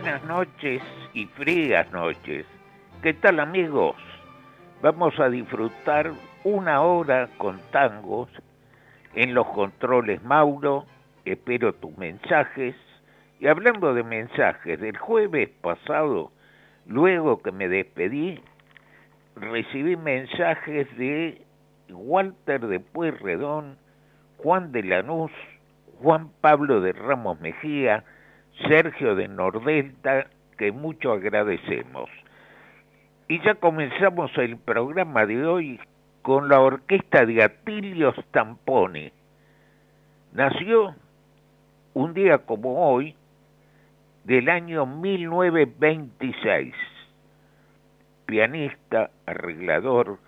Buenas noches y frías noches. ¿Qué tal amigos? Vamos a disfrutar una hora con tangos en los controles Mauro. Espero tus mensajes. Y hablando de mensajes, del jueves pasado, luego que me despedí, recibí mensajes de Walter de Pueyrredón, Juan de Lanús, Juan Pablo de Ramos Mejía, Sergio de Nordelta, que mucho agradecemos. Y ya comenzamos el programa de hoy con la orquesta de Atilio Stamponi. Nació un día como hoy, del año 1926. Pianista, arreglador,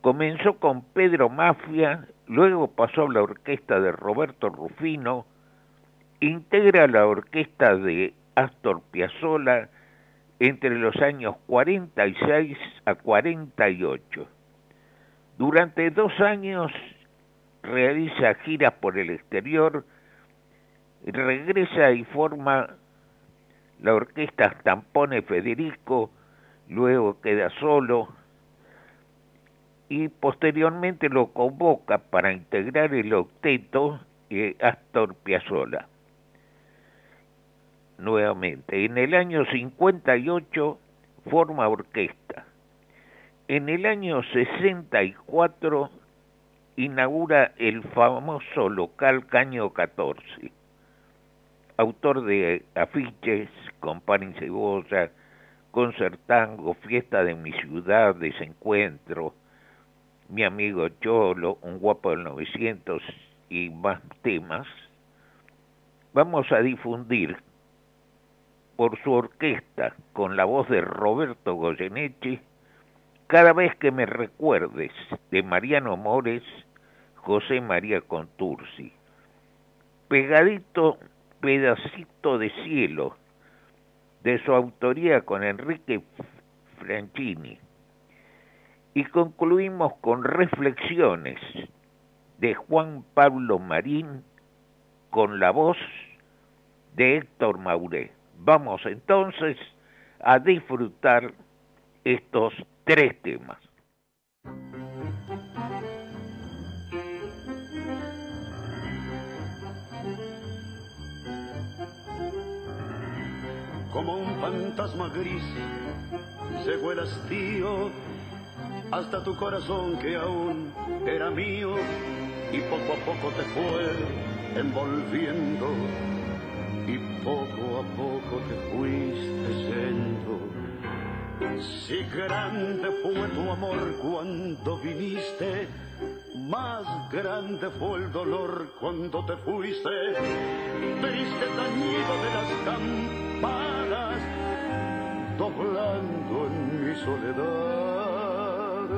comenzó con Pedro Mafia, luego pasó a la orquesta de Roberto Rufino, integra la orquesta de Astor Piazzolla entre los años 46 a 48. Durante dos años realiza giras por el exterior, regresa y forma la orquesta Stampone Federico, luego queda solo y posteriormente lo convoca para integrar el octeto de Astor Piazzolla nuevamente. En el año 58 forma orquesta. En el año 64 inaugura el famoso local Caño 14. Autor de afiches con pan y cebolla, concertango, fiesta de mi ciudad, desencuentro, mi amigo Cholo, un guapo del 900 y más temas, vamos a difundir por su orquesta con la voz de Roberto Goyeneche, cada vez que me recuerdes de Mariano Mores, José María Contursi. Pegadito, pedacito de cielo, de su autoría con Enrique Franchini. Y concluimos con reflexiones de Juan Pablo Marín con la voz de Héctor Mauré. Vamos entonces a disfrutar estos tres temas. Como un fantasma gris fue el hastío hasta tu corazón que aún era mío y poco a poco te fue envolviendo y poco a poco te fuiste yendo. Si grande fue tu amor cuando viniste, más grande fue el dolor cuando te fuiste. Triste tañido de las campanas, doblando en mi soledad.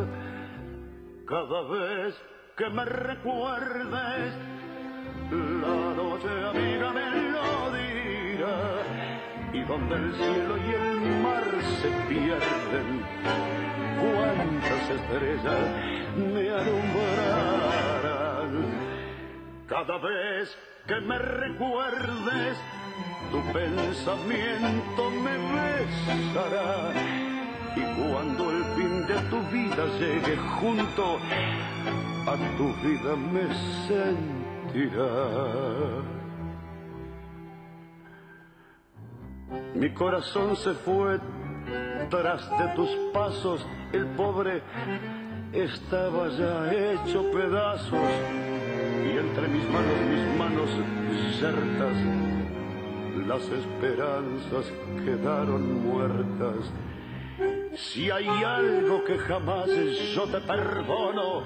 Cada vez que me recuerdes, la noche amiga me lo y donde el cielo y el mar se pierden cuántas estrellas me alumbrarán. Cada vez que me recuerdes tu pensamiento me besará. Y cuando el fin de tu vida llegue junto a tu vida me sentiré mi corazón se fue tras de tus pasos, el pobre estaba ya hecho pedazos y entre mis manos, mis manos certas, las esperanzas quedaron muertas. Si hay algo que jamás yo te perdono,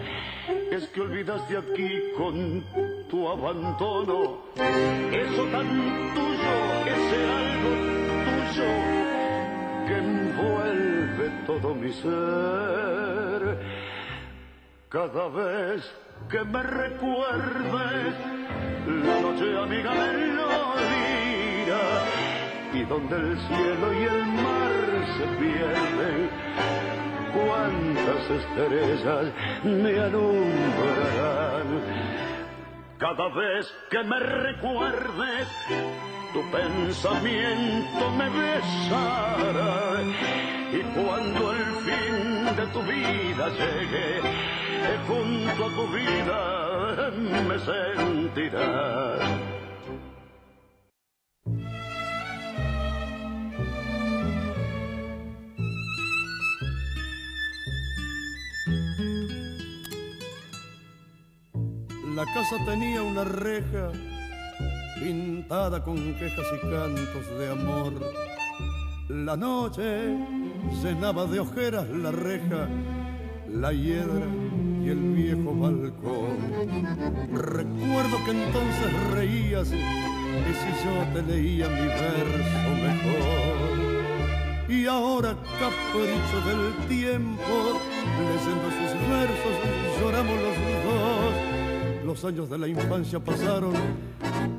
es que olvidaste aquí con tu abandono. Eso tan tuyo, ese algo que envuelve todo mi ser. Cada vez que me recuerdes la noche amiga melodía y donde el cielo y el mar se pierden, cuántas estrellas me alumbrarán. Cada vez que me recuerdes, tu pensamiento me besará. Y cuando el fin de tu vida llegue, junto a tu vida me sentirás. La casa tenía una reja pintada con quejas y cantos de amor. La noche cenaba de ojeras la reja, la hiedra y el viejo balcón. Recuerdo que entonces reías y si yo te leía mi verso mejor. Y ahora, capricho del tiempo, leyendo sus versos, lloramos los los años de la infancia pasaron,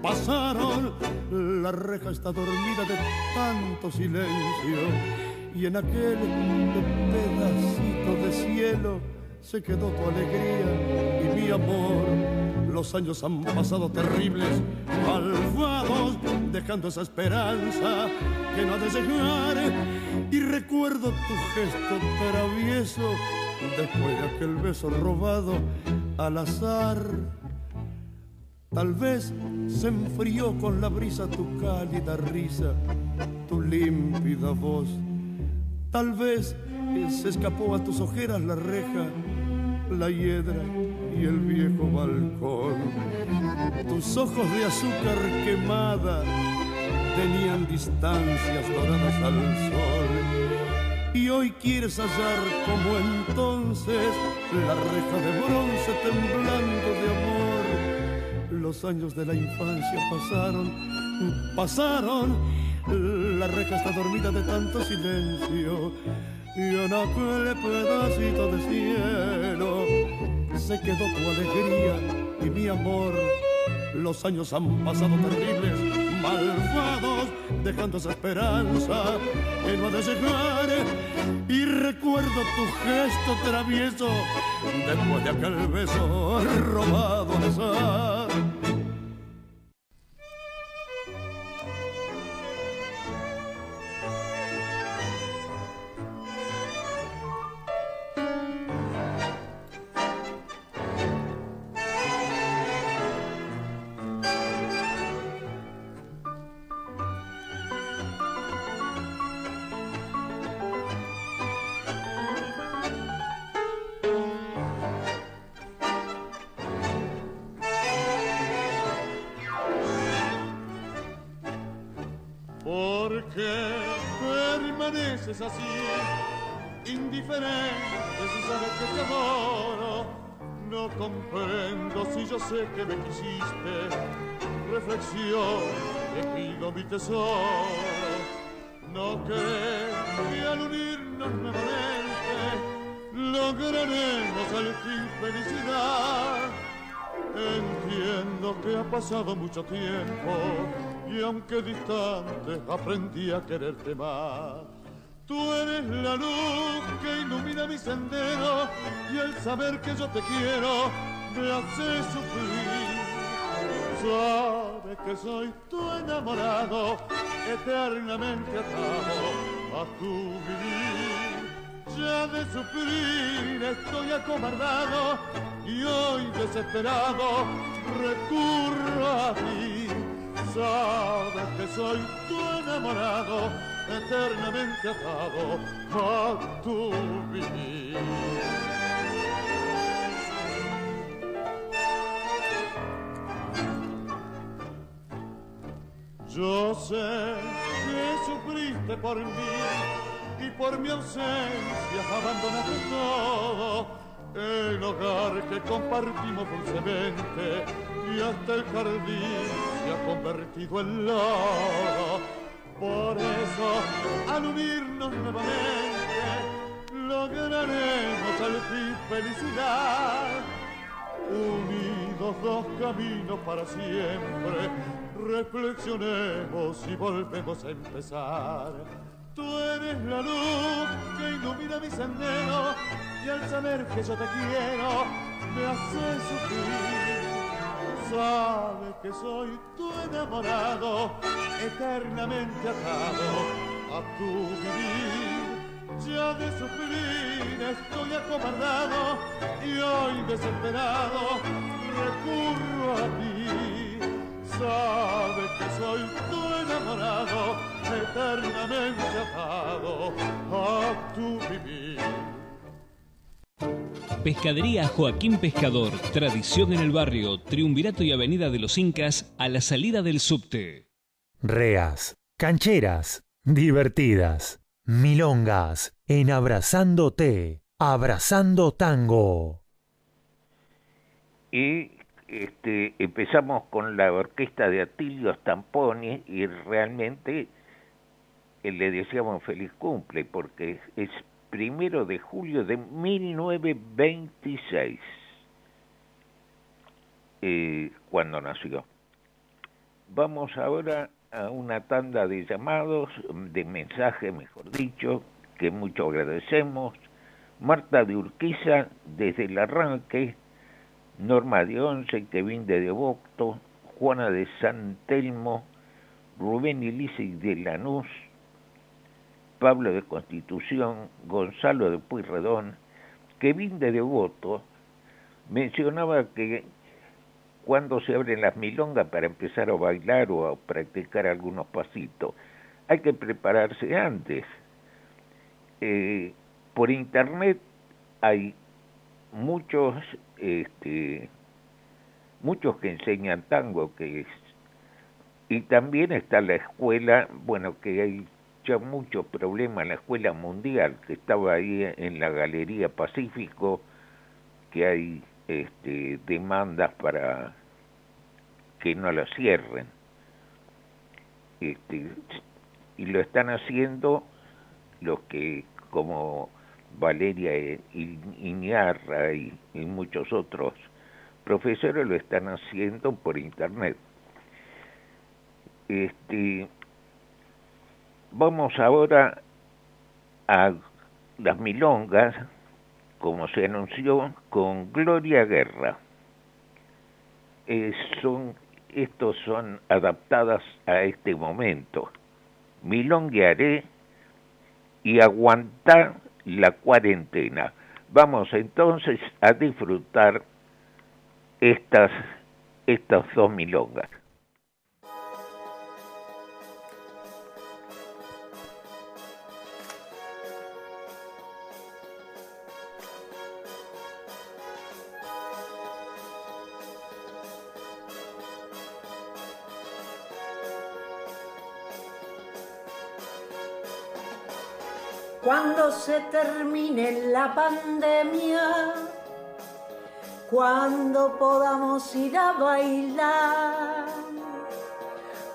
pasaron. La reja está dormida de tanto silencio. Y en aquel pedacito de cielo se quedó tu alegría y mi amor. Los años han pasado terribles, malvados, dejando esa esperanza que no ha de llegar. Y recuerdo tu gesto travieso después de aquel beso robado al azar. Tal vez se enfrió con la brisa tu cálida risa, tu límpida voz. Tal vez se escapó a tus ojeras la reja, la hiedra y el viejo balcón. Tus ojos de azúcar quemada tenían distancias doradas al sol. Y hoy quieres hallar como entonces la reja de bronce temblando de amor. Los años de la infancia pasaron, pasaron. La reja está dormida de tanto silencio. Y en aquel pedacito de cielo se quedó tu alegría y mi amor. Los años han pasado terribles malvados, dejando esa esperanza que no ha de llegar. Y recuerdo tu gesto travieso después de aquel beso sé que me quisiste, reflexión, te pido mi tesoro. No que al unirnos nuevamente lograremos al fin felicidad. Entiendo que ha pasado mucho tiempo y aunque distante aprendí a quererte más. Tú eres la luz que ilumina mi sendero y el saber que yo te quiero me hace sufrir. Sabe que soy tu enamorado, eternamente atado a tu vivir. Ya de sufrir estoy acobardado y hoy desesperado recurro a ti. Sabes que soy tu enamorado, eternamente atado a tu vivir. Yo sé que sufriste por mí y por mi ausencia abandonaste todo. El hogar que compartimos dulcemente y hasta el jardín se ha convertido en lodo. Por eso, al unirnos nuevamente, lograremos al fin felicidad. Unidos dos caminos para siempre, reflexionemos y volvemos a empezar. Tú eres la luz que ilumina mi sendero y al saber que yo te quiero me hace sufrir. Sabe que soy tu enamorado, eternamente atado a tu vivir. Ya de sufrir estoy acobardado y hoy desesperado recurro a ti. Sabe que soy tu enamorado, eternamente atado a tu vivir. Pescadería Joaquín Pescador, tradición en el barrio, Triunvirato y Avenida de los Incas, a la salida del subte. Reas, cancheras, divertidas, milongas, en Abrazándote, Abrazando Tango. Y este, empezamos con la orquesta de Atilio Stamponi y realmente eh, le decíamos feliz cumple porque es primero de julio de 1926 eh, cuando nació. Vamos ahora a una tanda de llamados, de mensajes, mejor dicho, que mucho agradecemos. Marta de Urquiza, desde el arranque, Norma de Once, Kevin de Devoto, Juana de San Telmo, Rubén Ilisi de Lanús, Pablo de Constitución, Gonzalo de Puyredón, Kevin de Devoto, mencionaba que cuando se abren las milongas para empezar a bailar o a practicar algunos pasitos, hay que prepararse antes. Eh, por internet hay muchos este, muchos que enseñan tango que es, y también está la escuela bueno que hay ya muchos problemas en la escuela mundial que estaba ahí en la galería Pacífico que hay este, demandas para que no la cierren este, y lo están haciendo los que como Valeria Iñarra y, y muchos otros profesores lo están haciendo por internet. Este, vamos ahora a las milongas, como se anunció, con Gloria Guerra. Eh, son, estos son adaptadas a este momento. Milonguearé y aguantar la cuarentena. Vamos entonces a disfrutar estas, estas dos milongas. Se termine la pandemia, cuando podamos ir a bailar,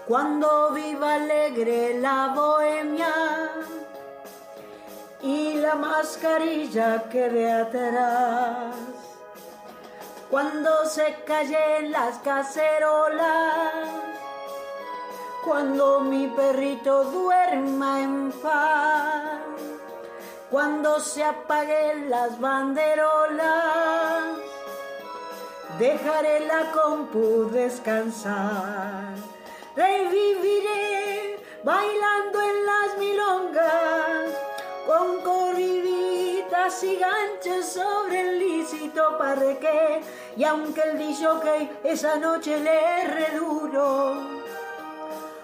cuando viva alegre la bohemia y la mascarilla quede atrás, cuando se callen las cacerolas cuando mi perrito duerma en paz cuando se apaguen las banderolas, dejaré la compu descansar. Reviviré bailando en las milongas, con corriditas y ganchos sobre el lícito parreque. Y aunque el que esa noche le reduro,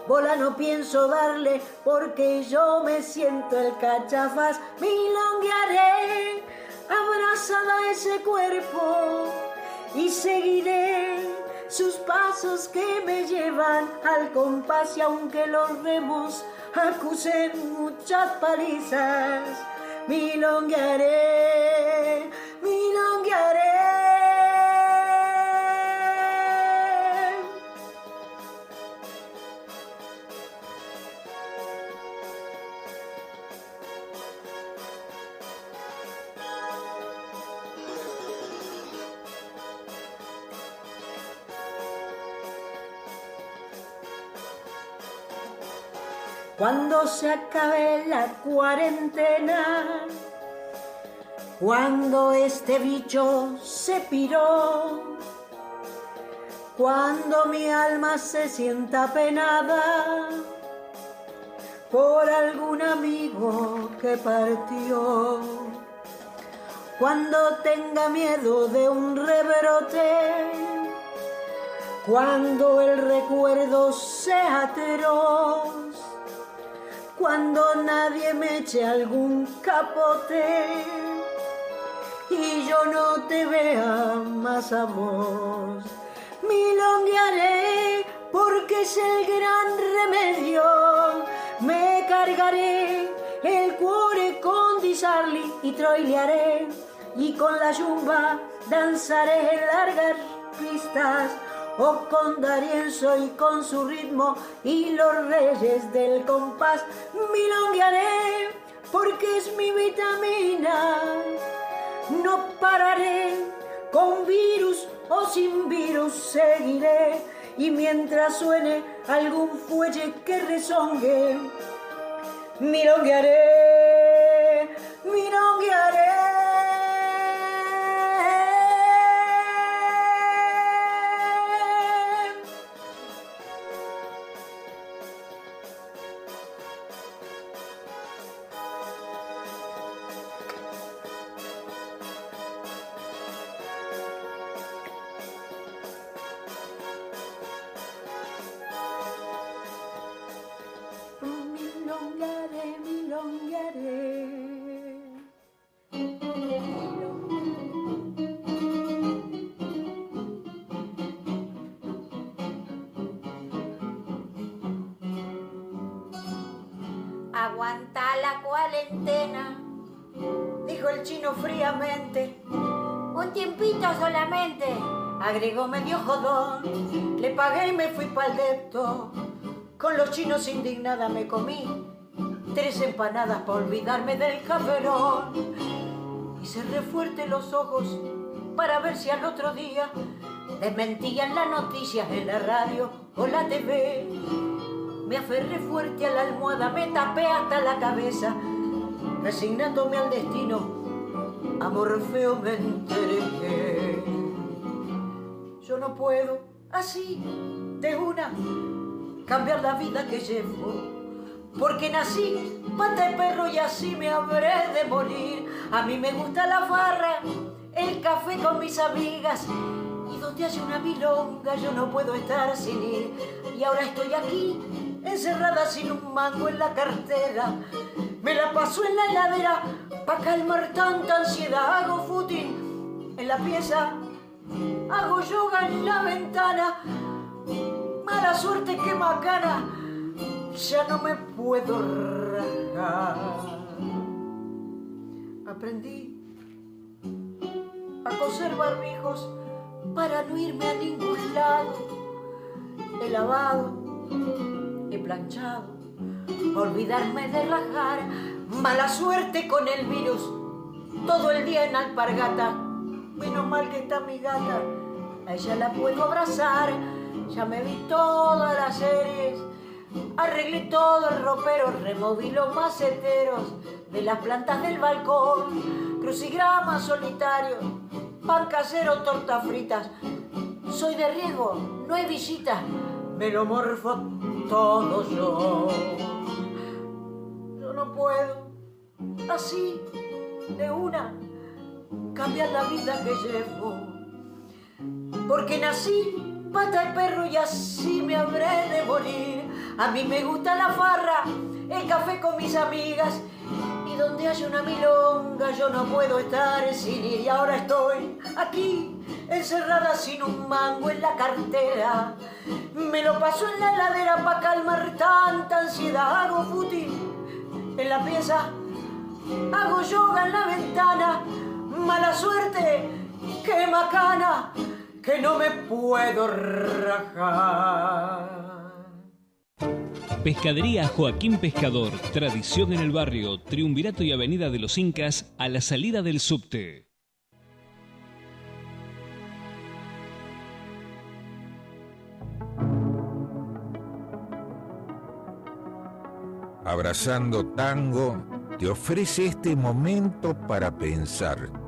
bola no pienso darle porque yo me siento el cachafaz. Milonguearé abrazada ese cuerpo y seguiré sus pasos que me llevan al compás y aunque los vemos acusen muchas palizas. Milonguearé, milonguearé. Cuando se acabe la cuarentena, cuando este bicho se piró, cuando mi alma se sienta penada por algún amigo que partió, cuando tenga miedo de un rebrote, cuando el recuerdo sea atroz, cuando nadie me eche algún capote y yo no te vea más a vos. Milonguearé porque es el gran remedio. Me cargaré el cuore con disarli y troilearé y con la yumba danzaré en largas pistas o con Darienzo y con su ritmo y los reyes del compás milonguearé porque es mi vitamina. No pararé con virus o sin virus seguiré y mientras suene algún fuelle que rezongue, milonguearé, milonguearé. Depto. Con los chinos indignada me comí tres empanadas para olvidarme del caferón. Y cerré fuerte los ojos para ver si al otro día desmentían las noticias en la radio o la TV. Me aferré fuerte a la almohada, me tapé hasta la cabeza, resignándome al destino. A Morfeo me entregué. Yo no puedo, así, de una, cambiar la vida que llevo. Porque nací pata de perro y así me habré de morir. A mí me gusta la farra, el café con mis amigas. Y donde haya una milonga yo no puedo estar sin ir. Y ahora estoy aquí, encerrada sin un mango en la cartera. Me la paso en la heladera pa' calmar tanta ansiedad. Hago footing en la pieza, hago yoga en la ventana. Mala suerte que macana, ya no me puedo rajar. Aprendí a coser barbijos para no irme a ningún lado. He lavado, he planchado, olvidarme de rajar. Mala suerte con el virus, todo el día en alpargata. Menos mal que está mi gata, a ella la puedo abrazar. Ya me vi todas las series, arreglé todo el ropero, removí los maceteros de las plantas del balcón, crucigramas solitarios, pan casero, tortas fritas. Soy de riesgo, no hay visita, me lo morfo todo yo. Yo no puedo, así, de una, cambiar la vida que llevo. Porque nací pata de perro y así me habré de morir. A mí me gusta la farra, el café con mis amigas. Y donde haya una milonga yo no puedo estar sin ir. Y ahora estoy aquí, encerrada sin un mango en la cartera. Me lo paso en la heladera para calmar tanta ansiedad. Hago footing en la pieza, hago yoga en la ventana. Mala suerte, qué macana, que no me puedo rajar. Pescadería Joaquín Pescador, tradición en el barrio, Triunvirato y Avenida de los Incas, a la salida del subte. Abrazando Tango te ofrece este momento para pensar.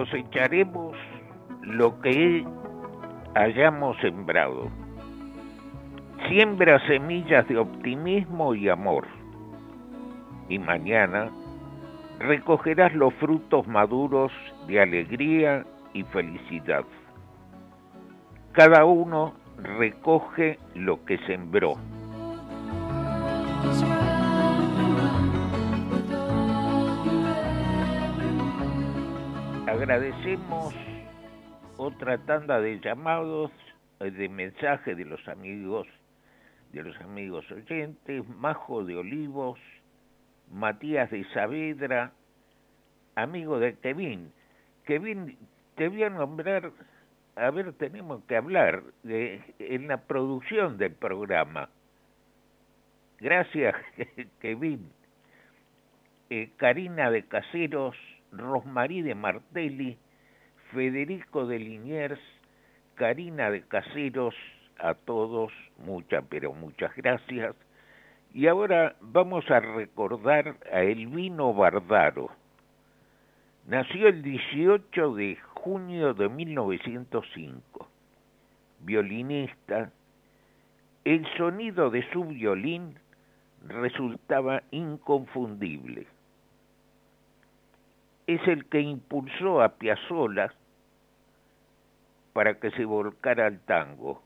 Cosecharemos lo que hayamos sembrado. Siembra semillas de optimismo y amor. Y mañana recogerás los frutos maduros de alegría y felicidad. Cada uno recoge lo que sembró. Agradecemos otra tanda de llamados, eh, de mensajes de los amigos, de los amigos oyentes, Majo de Olivos, Matías de Saavedra, amigo de Kevin. Kevin, te voy a nombrar, a ver, tenemos que hablar en la producción del programa. Gracias, Kevin. Eh, Karina de Caseros, Rosmarí de Martelli, Federico de Liniers, Karina de Caseros, a todos, muchas, pero muchas gracias. Y ahora vamos a recordar a Elvino Bardaro. Nació el 18 de junio de 1905. Violinista, el sonido de su violín resultaba inconfundible. Es el que impulsó a Piazzolla para que se volcara al tango.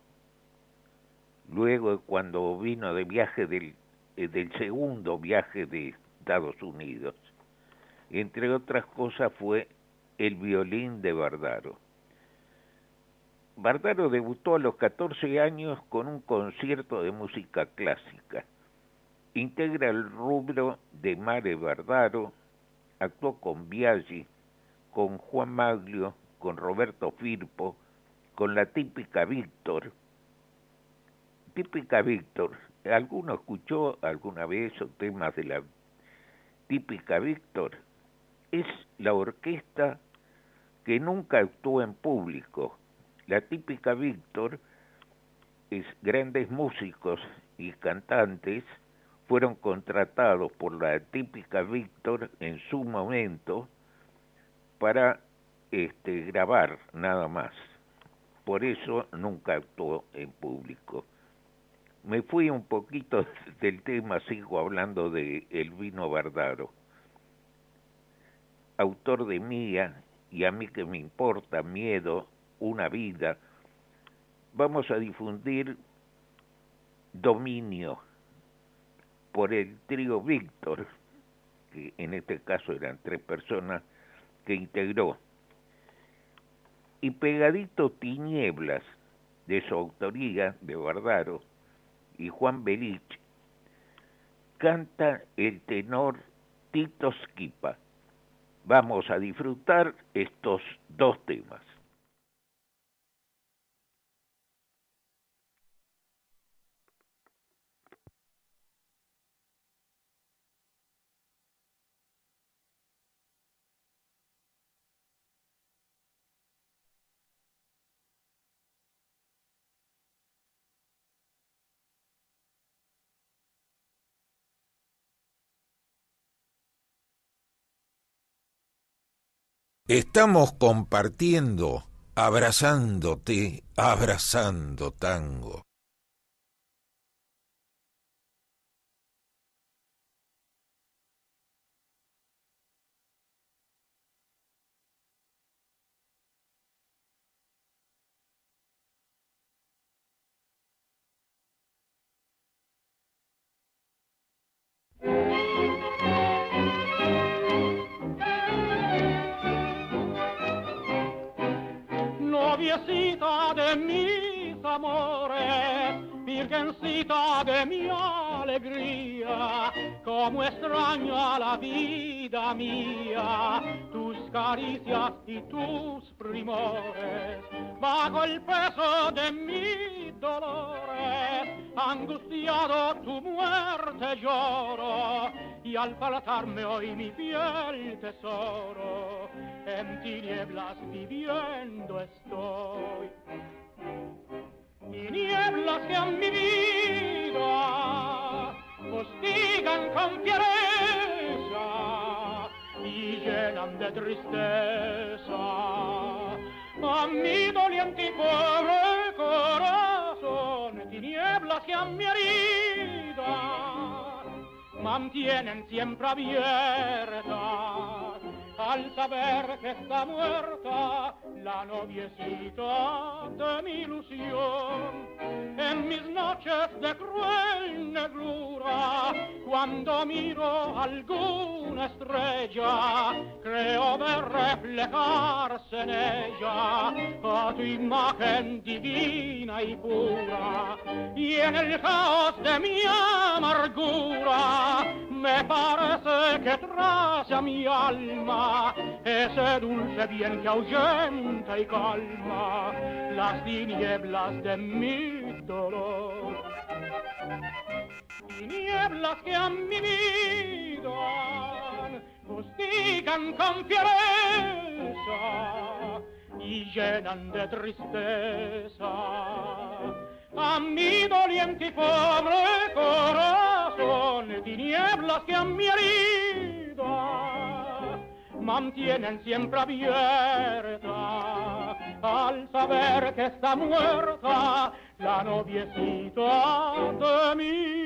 Luego, cuando vino de viaje del, eh, del segundo viaje de Estados Unidos, entre otras cosas fue el violín de Bardaro. Bardaro debutó a los 14 años con un concierto de música clásica. Integra el rubro de Mare Bardaro, actuó con Biaggi, con Juan Maglio, con Roberto Firpo, con la típica Víctor. Típica Víctor, ¿alguno escuchó alguna vez esos temas de la típica Víctor? Es la orquesta que nunca actuó en público. La típica Víctor es grandes músicos y cantantes fueron contratados por la típica Víctor en su momento para este, grabar nada más. Por eso nunca actuó en público. Me fui un poquito del tema, sigo hablando de Elvino Bardaro, autor de Mía y a mí que me importa, Miedo, Una vida. Vamos a difundir Dominio por el trío Víctor, que en este caso eran tres personas que integró y pegadito Tinieblas, de su autoría, de Bardaro, y Juan Belich, canta el tenor Tito Skipa. Vamos a disfrutar estos dos temas. Estamos compartiendo, abrazándote, abrazando tango. De mis amores, virgencita de mi alegría, como extraña la vida mía, tus caricias y tus primores, bajo el peso de mis dolores, angustiado tu muerte lloro, y al faltarme hoy mi piel tesoro, en tinieblas viviendo estoy. Nieblas que han mi vida hostigan con fiereza y llenan de tristeza a mi doliente y pobre corazón, tinieblas que han mi herida mantienen siempre abierta al saber que está muerta la noviecita de mi ilusión. En mis noches de cruel negrura, cuando miro alguna estrella, creo de reflejarse en ella a tu imagen divina y pura. Y en el caos de mi amargura, me parece que trace a mi alma ese dulce bien que ahuyenta y calma las tinieblas de mi dolor. Tinieblas que a mi vida hostigan con fiereza y llenan de tristeza a mi doliente y pobre corazón, tinieblas que a mi herida mantienen siempre abierta. Al saber que está muerta la noviecita de mi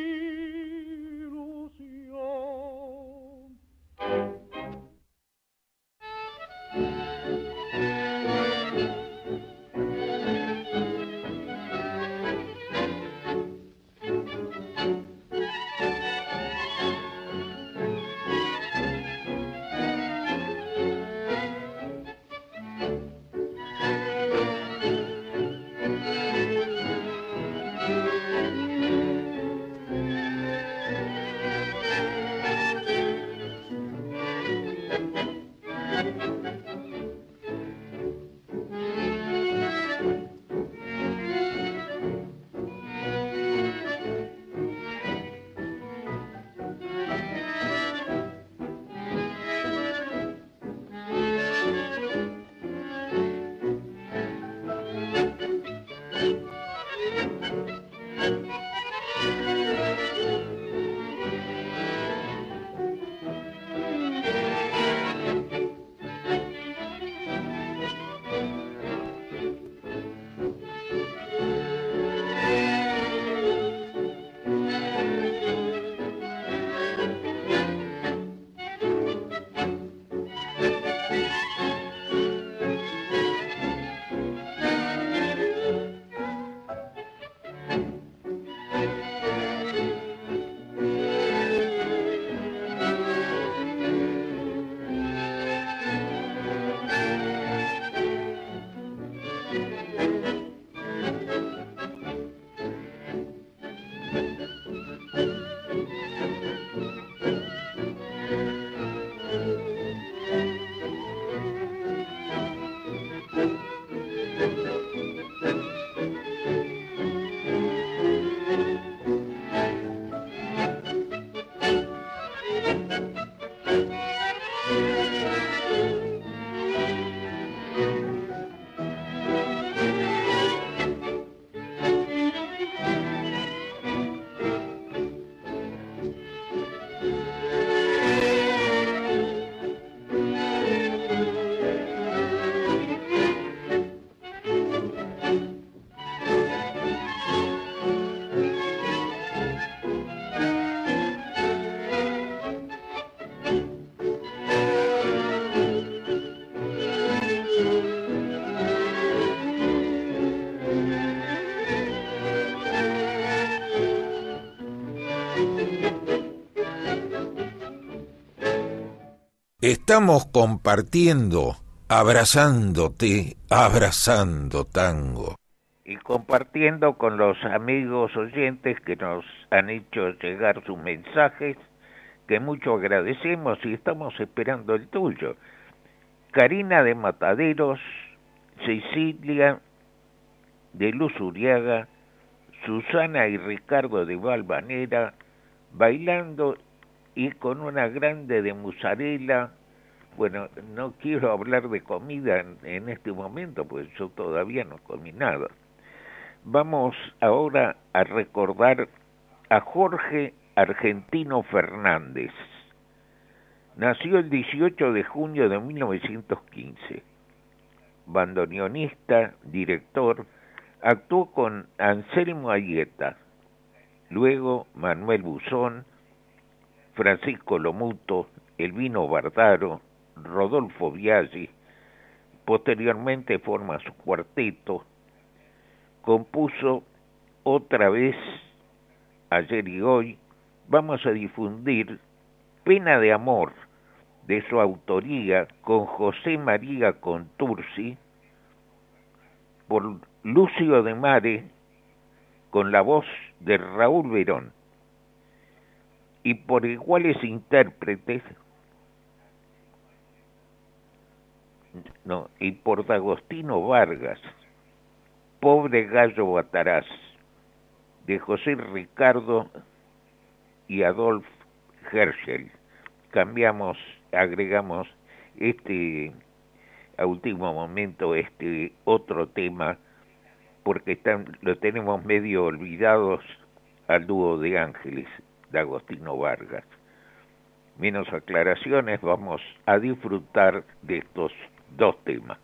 Estamos compartiendo, abrazándote, abrazando tango. Y compartiendo con los amigos oyentes que nos han hecho llegar sus mensajes, que mucho agradecemos y estamos esperando el tuyo. Karina de Mataderos, Cecilia de Luz Uriaga, Susana y Ricardo de Valvanera, bailando y con una grande de musarela. Bueno, no quiero hablar de comida en, este momento, pues yo todavía no comí nada. Vamos ahora a recordar a Jorge Argentino Fernández. Nació el 18 de junio de 1915. Bandoneonista, director, actuó con Anselmo Ayeta, luego Manuel Buzón, Francisco Lomuto, Elvino Bardaro, Rodolfo Biaggi, posteriormente forma su cuarteto, compuso otra vez ayer y hoy, vamos a difundir Pena de Amor, de su autoría con José María Contursi, por Lucio de Mare, con la voz de Raúl Verón, y por iguales intérpretes, no, y por D'Agostino Vargas, Pobre Gallo Bataraz, de José Ricardo y Adolf Herschel. Cambiamos, agregamos este a último momento este otro tema porque están, lo tenemos medio olvidados al dúo de Ángeles de Agostino Vargas. Menos aclaraciones, vamos a disfrutar de estos do tema.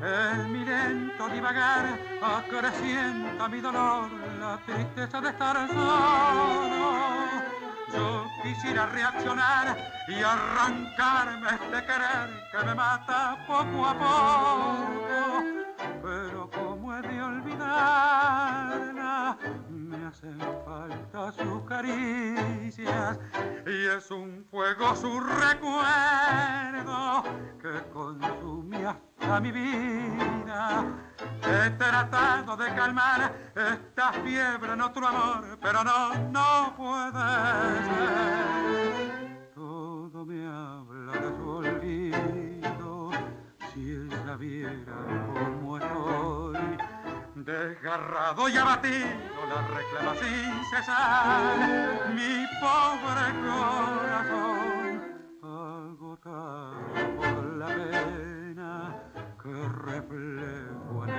Dos temas. acrecienta mi dolor, la tristeza de estar solo. Yo quisiera reaccionar y arrancarme este querer que me mata poco a poco, pero como he de olvidarla, me hacen sus caricias y es un fuego su recuerdo que consume hasta mi vida He tratado de calmar esta fiebre en otro amor, pero no, no puede ser. Todo me habla de su olvido, si ella viera. Desgarrado y abatido la reclama sin cesar mi pobre corazón, agotado por la pena que refleja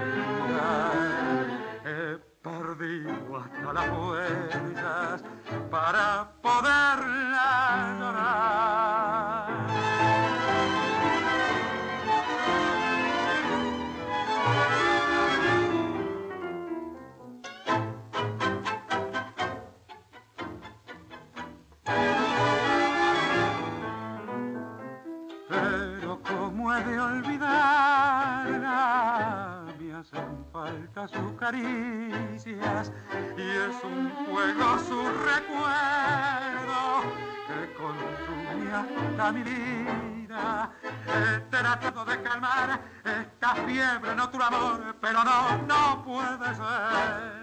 He perdido hasta las fuerzas para poderla llorar. Falta sus caricias y es un fuego su recuerdo que consume hasta mi vida. He tratado de calmar esta fiebre en otro amor, pero no, no puede ser.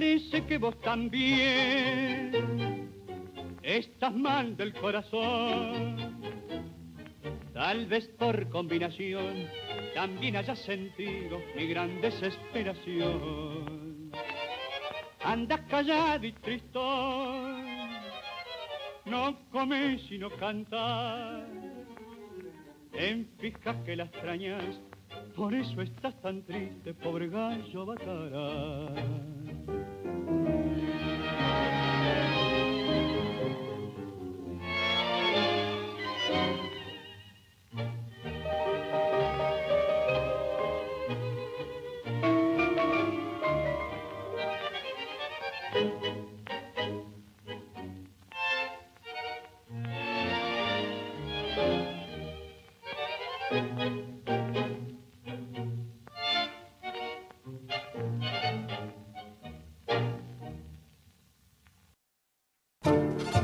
Parece que vos también estás mal del corazón. Tal vez por combinación también hayas sentido mi gran desesperación. Andas callado y tristón, no comes sino cantas. En fijas que la extrañas, por eso estás tan triste, pobre gallo bacará.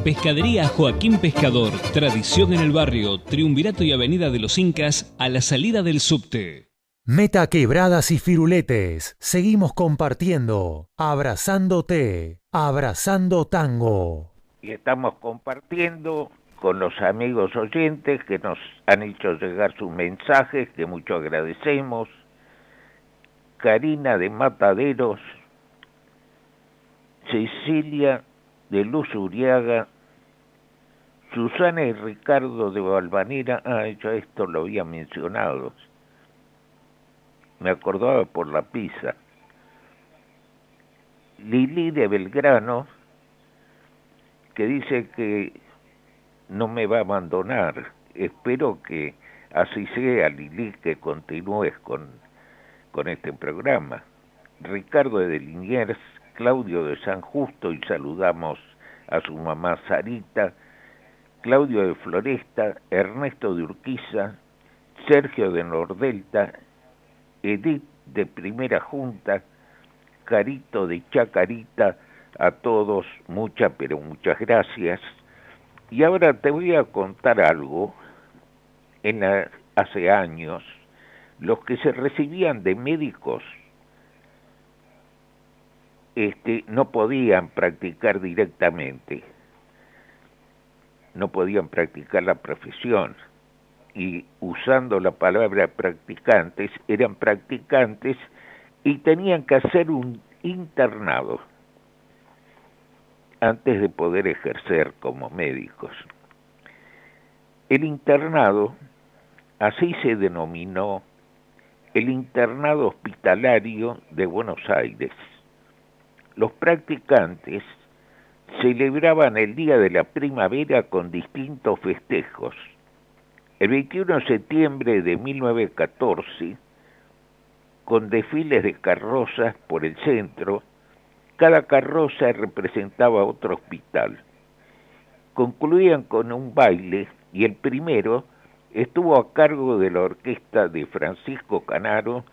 Pescadería Joaquín Pescador, tradición en el barrio, Triunvirato y Avenida de los Incas, a la salida del subte. Meta quebradas y firuletes. Seguimos compartiendo. Abrazándote. Abrazando tango. Y estamos compartiendo con los amigos oyentes que nos han hecho llegar sus mensajes, que mucho agradecemos. Karina de Mataderos, Cecilia de Luz Uriaga, Susana y Ricardo de Valvanera, ah, yo esto lo había mencionado, me acordaba por la pizza. Lili de Belgrano, que dice que no me va a abandonar. Espero que así sea, Lili, que continúes con, con este programa. Ricardo de Liniers, Claudio de San Justo, y saludamos a su mamá Sarita, Claudio de Floresta, Ernesto de Urquiza, Sergio de Nordelta, Edith de Primera Junta, Carito de Chacarita, a todos muchas, pero muchas gracias. Y ahora te voy a contar algo. En hace años, los que se recibían de médicos este, no podían practicar directamente, no podían practicar la profesión y usando la palabra practicantes, eran practicantes y tenían que hacer un internado antes de poder ejercer como médicos. El internado, así se denominó el internado hospitalario de Buenos Aires los practicantes celebraban el Día de la Primavera con distintos festejos. El 21 de septiembre de 1914, con desfiles de carrozas por el centro, cada carroza representaba otro hospital. Concluían con un baile y el primero estuvo a cargo de la orquesta de Francisco Canaro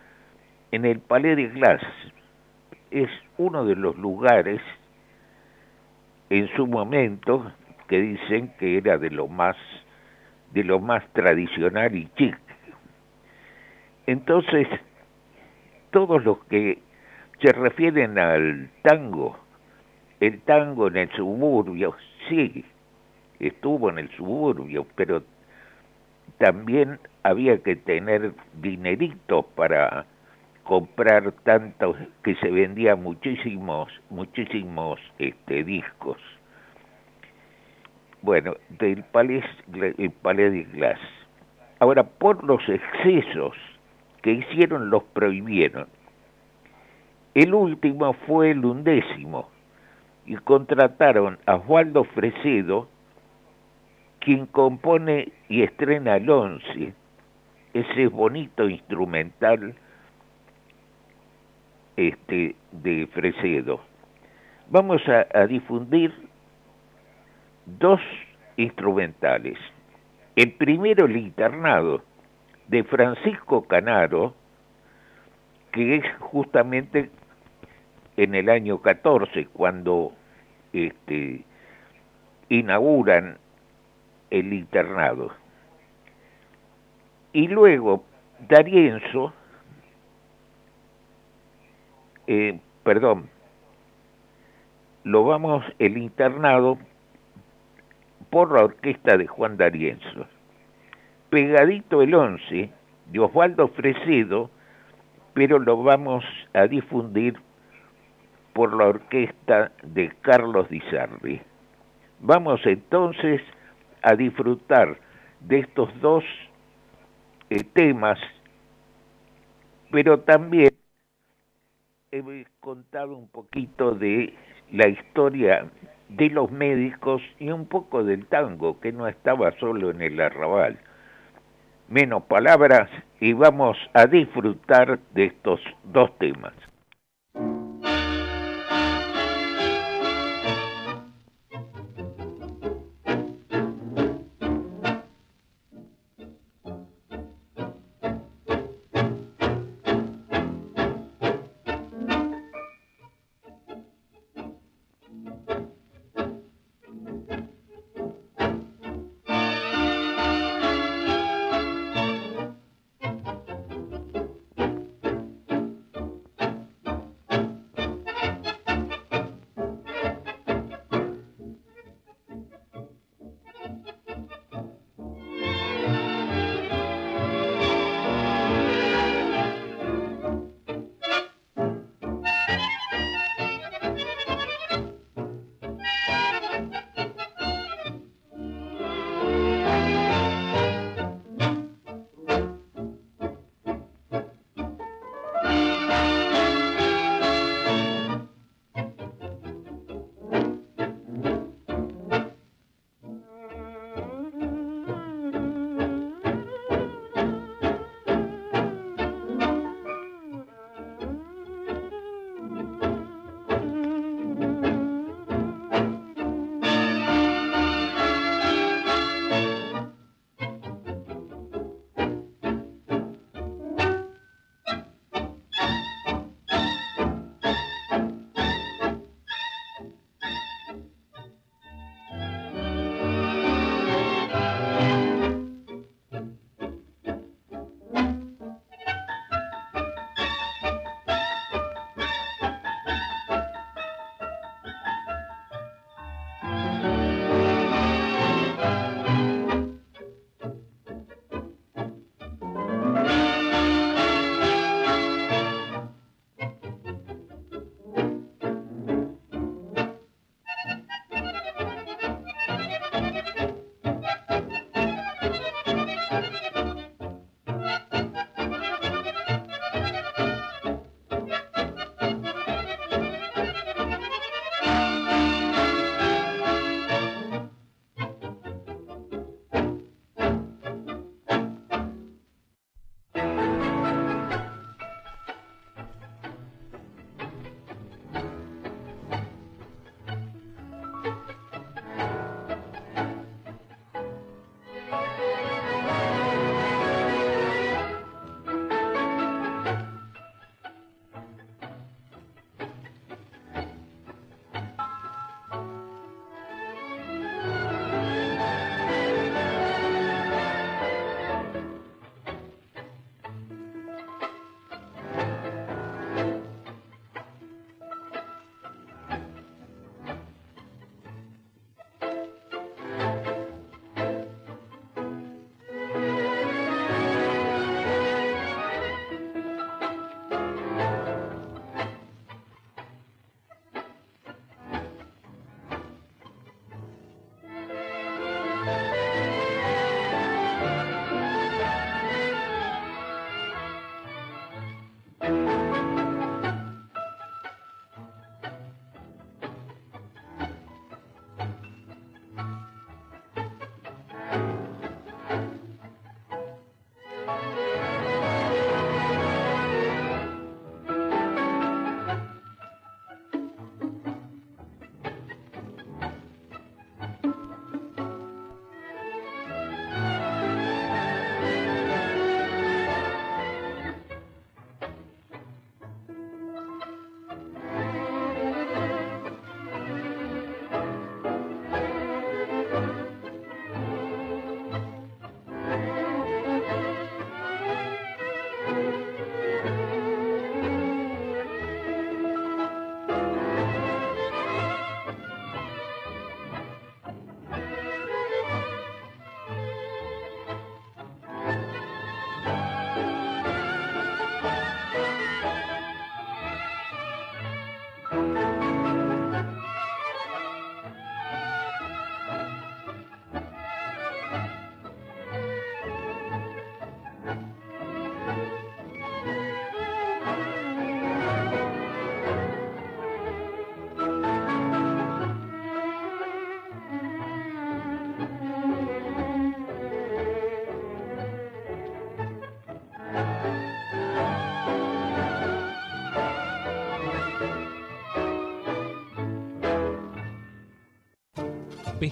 en el Palais de Glace, es uno de los lugares en su momento que dicen que era de lo más de lo más tradicional y chic. Entonces, todos los que se refieren al tango, el tango en el suburbio, sí, estuvo en el suburbio, pero también había que tener dinerito para comprar tanto que se vendía muchísimos muchísimos este discos. Bueno del palais el palais de Glass. Ahora por los excesos que hicieron los prohibieron. El último fue el undécimo y contrataron a Osvaldo Fresedo quien compone y estrena el once. Ese bonito instrumental este, de Fresedo. Vamos a, a difundir dos instrumentales. El primero, el internado, de Francisco Canaro, que es justamente en el año 14, cuando este, inauguran el internado. Y luego, Darienzo, eh, perdón, lo vamos el internado por la orquesta de Juan D'Arienzo. Pegadito el 11 de Osvaldo Fresedo, pero lo vamos a difundir por la orquesta de Carlos Di Sarri. Vamos entonces a disfrutar de estos dos eh, temas, pero también he contado un poquito de la historia de los médicos y un poco del tango, que no estaba solo en el arrabal. Menos palabras y vamos a disfrutar de estos dos temas.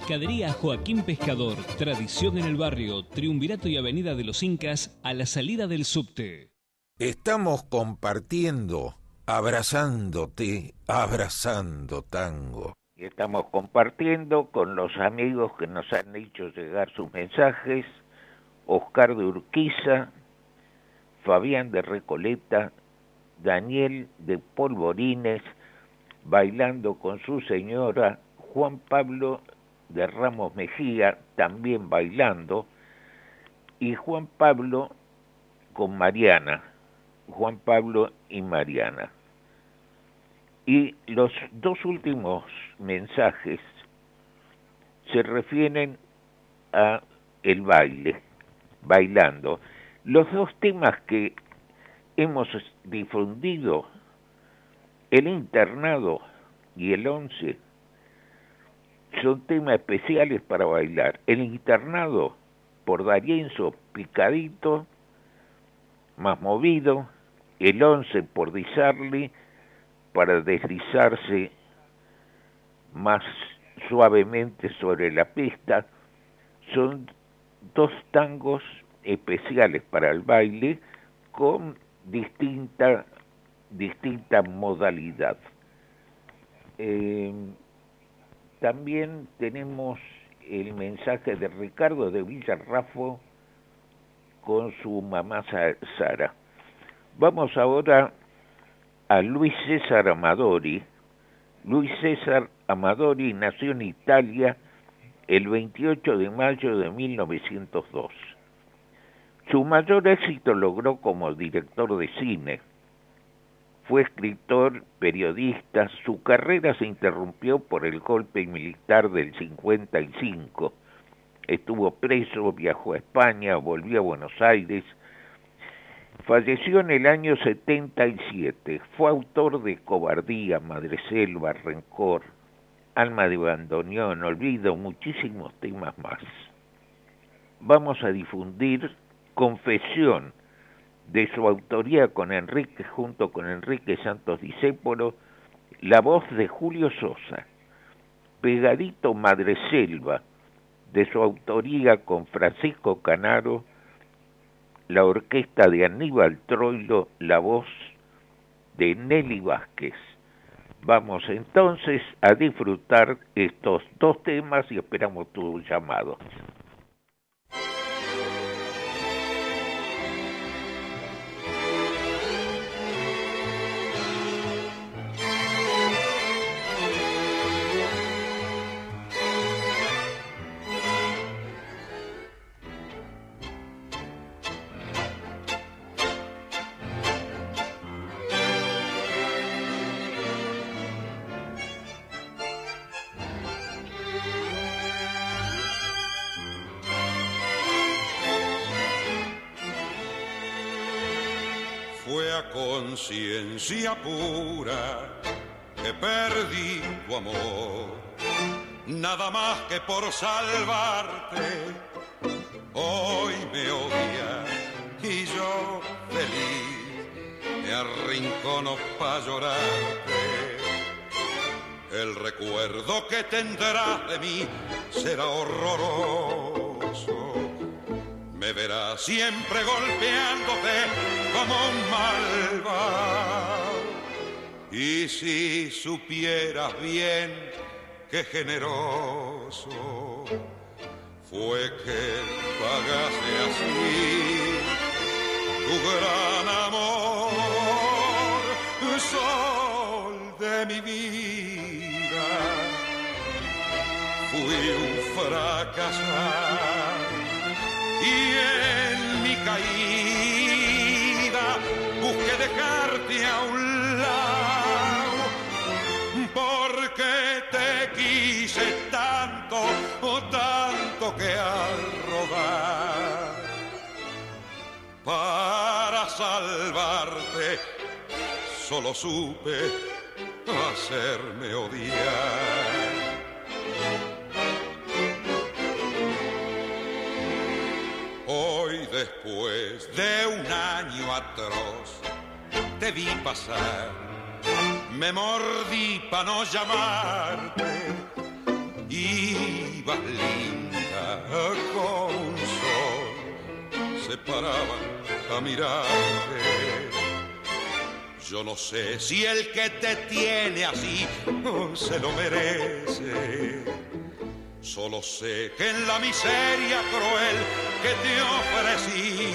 Pescadería Joaquín Pescador, tradición en el barrio, Triunvirato y Avenida de los Incas, a la salida del subte. Estamos compartiendo, abrazándote, abrazando tango. Y estamos compartiendo con los amigos que nos han hecho llegar sus mensajes, Oscar de Urquiza, Fabián de Recoleta, Daniel de Polvorines, bailando con su señora, Juan Pablo de Ramos Mejía, también bailando, y Juan Pablo con Mariana, Juan Pablo y Mariana. Y los dos últimos mensajes se refieren a el baile, bailando. Los dos temas que hemos difundido, el internado y el once, son temas especiales para bailar. El internado por Darienzo picadito, más movido, el once por Disarli para deslizarse más suavemente sobre la pista, son dos tangos especiales para el baile con distinta, distinta modalidad. Eh, también tenemos el mensaje de Ricardo de Villarrafo con su mamá Sara. Vamos ahora a Luis César Amadori. Luis César Amadori nació en Italia el 28 de mayo de 1902. Su mayor éxito logró como director de cine. Fue escritor, periodista, su carrera se interrumpió por el golpe militar del 55. Estuvo preso, viajó a España, volvió a Buenos Aires. Falleció en el año 77. Fue autor de Cobardía, Madreselva, Rencor, Alma de Bandoneón, Olvido, muchísimos temas más. Vamos a difundir Confesión, de su autoría con Enrique, junto con Enrique Santos Discépolo, la voz de Julio Sosa, Pegadito Madreselva, de su autoría con Francisco Canaro, la orquesta de Aníbal Troilo, la voz de Nelly Vázquez. Vamos entonces a disfrutar estos dos temas y esperamos tu llamado. Salvarte, hoy me odia y yo feliz me arrincono para llorarte. El recuerdo que tendrás de mí será horroroso me verás siempre golpeándote como un malvado. Y si supieras bien qué generoso fue que pagase así tu gran amor, sol de mi vida. Fui un fracasado y en mi caída busqué dejarte a un lado tanto o tanto que al rodar para salvarte solo supe hacerme odiar. Después de un año atroz, te vi pasar, me mordí para no llamarte ibas linda con sol, se paraban a mirarte. Yo no sé si el que te tiene así se lo merece. Solo sé que en la miseria cruel que te ofrecí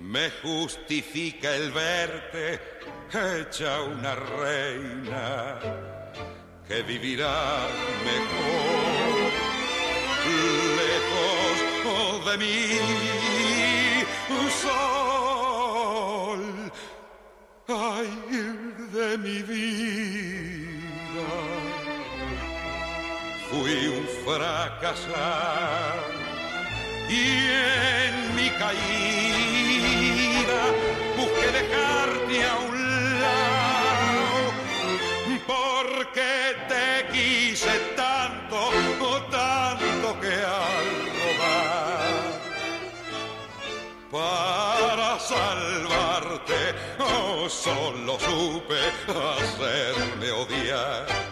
me justifica el verte hecha una reina que vivirá mejor lejos de mí. Sol, ay, de mi vida. Fui un fracasado y en mi caída busqué dejarte a un lado al robar para salvarte oh, solo supe hacerme odiar.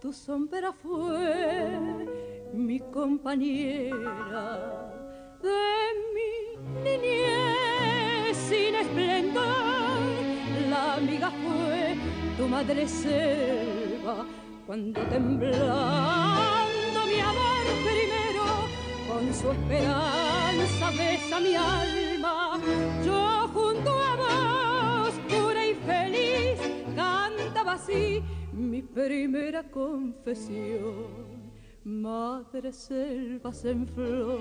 Tu sombra fue mi compañera de mi niñez sin esplendor. La amiga fue tu madre selva cuando primero con su esperanza besa mi alma. Yo junto a vos, pura y feliz, cantaba así mi primera confesión. Madre selvas en flor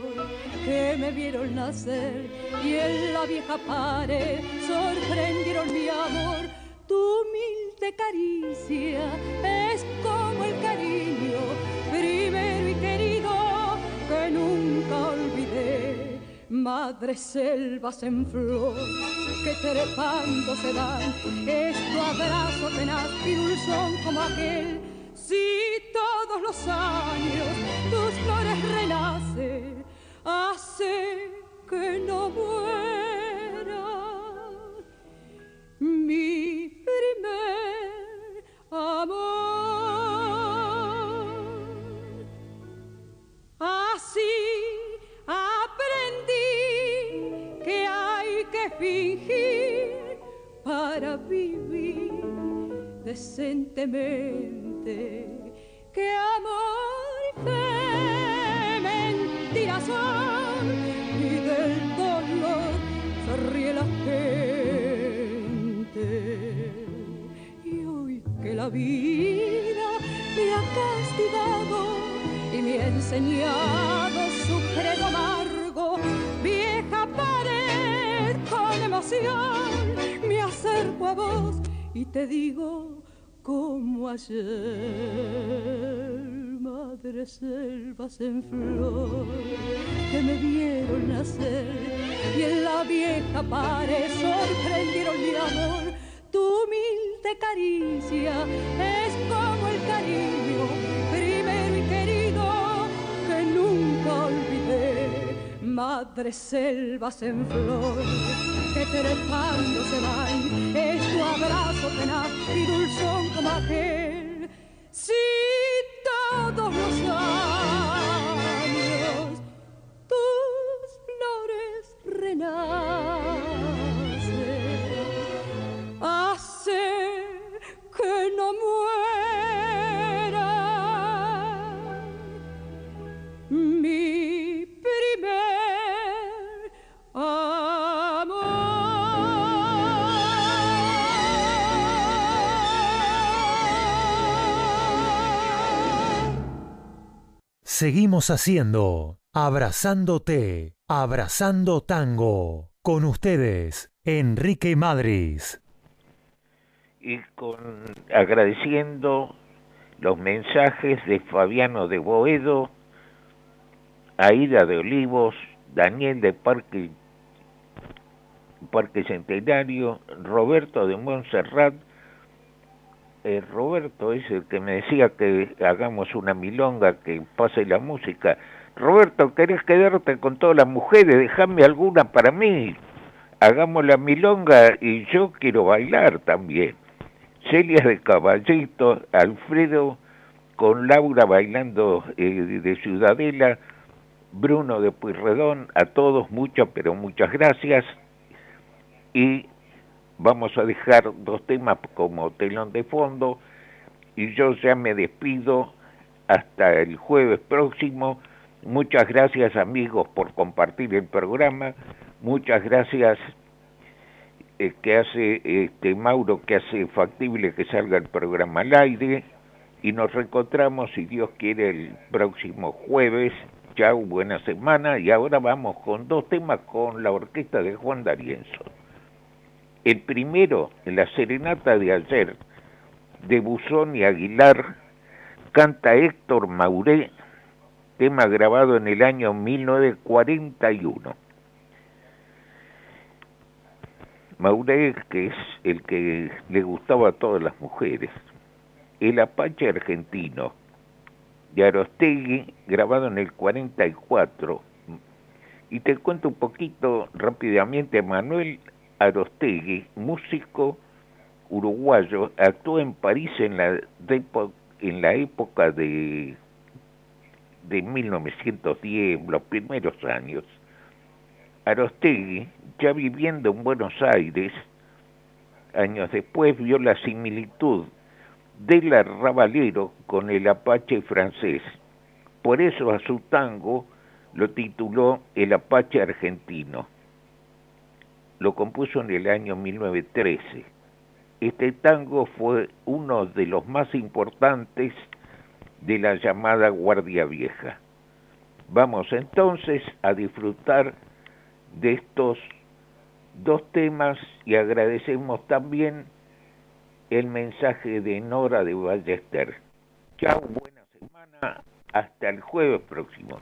que me vieron nacer y en la vieja pared sorprendieron mi amor. Tu humilde caricia es como el cariño olvidé. Madre selvas en flor que trepando se dan, es tu abrazo tenaz y dulzón como aquel. Si todos los años tus flores renacen, hace que no muera mi primer amor. Fingir para vivir decentemente. Que amor fe mentiras son y del dolor se ríe la gente. Y hoy que la vida me ha castigado y me ha enseñado su credo amargo. Vieja pared y te digo como ayer, madre selvas en flor, que me vieron nacer y en la vieja pared sorprendieron mi amor. Tu humilde caricia es como el cariño primero y querido que nunca olvidé. Madre selvas en flor, que trepando se van, abrazo tenaz y dulzón como aquel. Si todos los años tus flores renacen, hace que no muera Seguimos haciendo Abrazándote, Abrazando Tango. Con ustedes, Enrique Madris. y con agradeciendo los mensajes de Fabiano de Boedo, Aida de Olivos, Daniel de Parque, Parque Centenario, Roberto de Montserrat, eh, Roberto es el que me decía que hagamos una milonga, que pase la música. Roberto, ¿querés quedarte con todas las mujeres? Déjame alguna para mí. Hagamos la milonga y yo quiero bailar también. Celia de Caballito, Alfredo con Laura bailando eh, de Ciudadela, Bruno de Pueyrredón, a todos muchas, pero muchas gracias. Y vamos a dejar dos temas como telón de fondo y yo ya me despido hasta el jueves próximo. Muchas gracias amigos por compartir el programa. Muchas gracias eh, que hace este Mauro que hace factible que salga el programa al aire y nos reencontramos si Dios quiere el próximo jueves. Chao, buena semana y ahora vamos con dos temas con la orquesta de Juan D'Arienzo. El primero, la serenata de ayer, de Buzón y Aguilar, canta Héctor Mauré, tema grabado en el año 1941. Mauré, que es el que le gustaba a todas las mujeres, el Apache argentino de Arostegui, grabado en el 44. Y te cuento un poquito rápidamente, Manuel Arostegui, músico uruguayo, actuó en París en la, época de, de 1910, los primeros años. Arostegui, ya viviendo en Buenos Aires, años después vio la similitud del arrabalero con el apache francés. Por eso a su tango lo tituló El Apache Argentino lo compuso en el año 1913. Este tango fue uno de los más importantes de la llamada Guardia Vieja. Vamos entonces a disfrutar de estos dos temas y agradecemos también el mensaje de Nora de Ballester. Chao, buena semana, hasta el jueves próximo.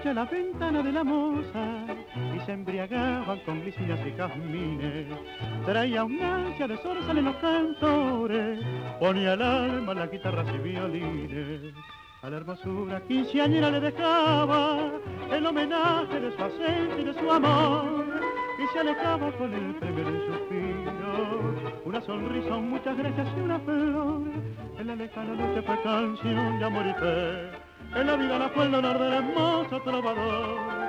Coche a la ventana de la moza y se embriagaban con glicinas y jazmines. Traía un ansia de zorzal en los cantores, ponía el alma en las guitarras y violines. A la hermosura quinceañera le dejaba el homenaje de su acento y de su amor y se alejaba con el un suspiro, una sonrisa, muchas gracias y una flor. En la lejana noche fue canción de amor y fe, en la vida la fue el honor del hermoso trovador.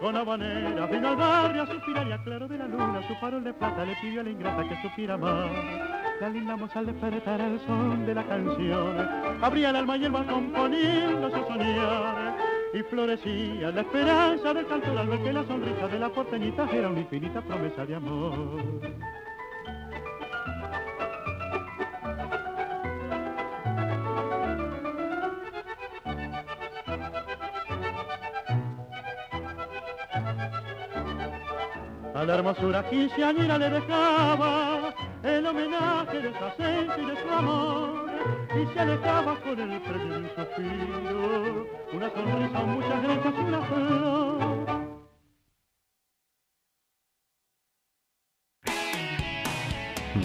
Con habanera vino al barrio a suspirar y a claro de la luna su farol de plata le pidió a la ingrata que supiera más. La linda moza al despertar el son de la canción abría el alma y el balcón poniéndose a soñar y florecía la esperanza del cantor al ver que la sonrisa de la porteñita era una infinita promesa de amor. A la hermosura quinceañera le dejaba el homenaje de su acento y de su amor y se alejaba con el premio de una sonrisa, muchas gracias y una flor.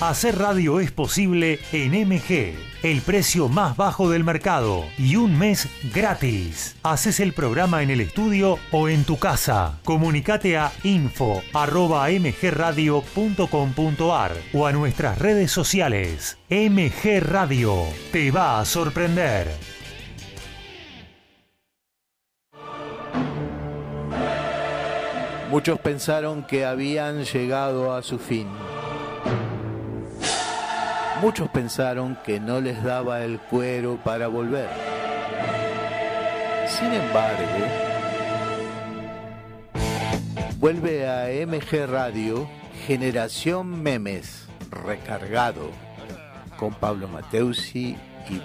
Hacer radio es posible en MG, el precio más bajo del mercado y un mes gratis. Haces el programa en el estudio o en tu casa. Comunicate a info@mgradio.com.ar o a nuestras redes sociales. MG Radio te va a sorprender. Muchos pensaron que habían llegado a su fin. Muchos pensaron que no les daba el cuero para volver. Sin embargo, vuelve a MG Radio Generación Memes recargado con Pablo Mateusi y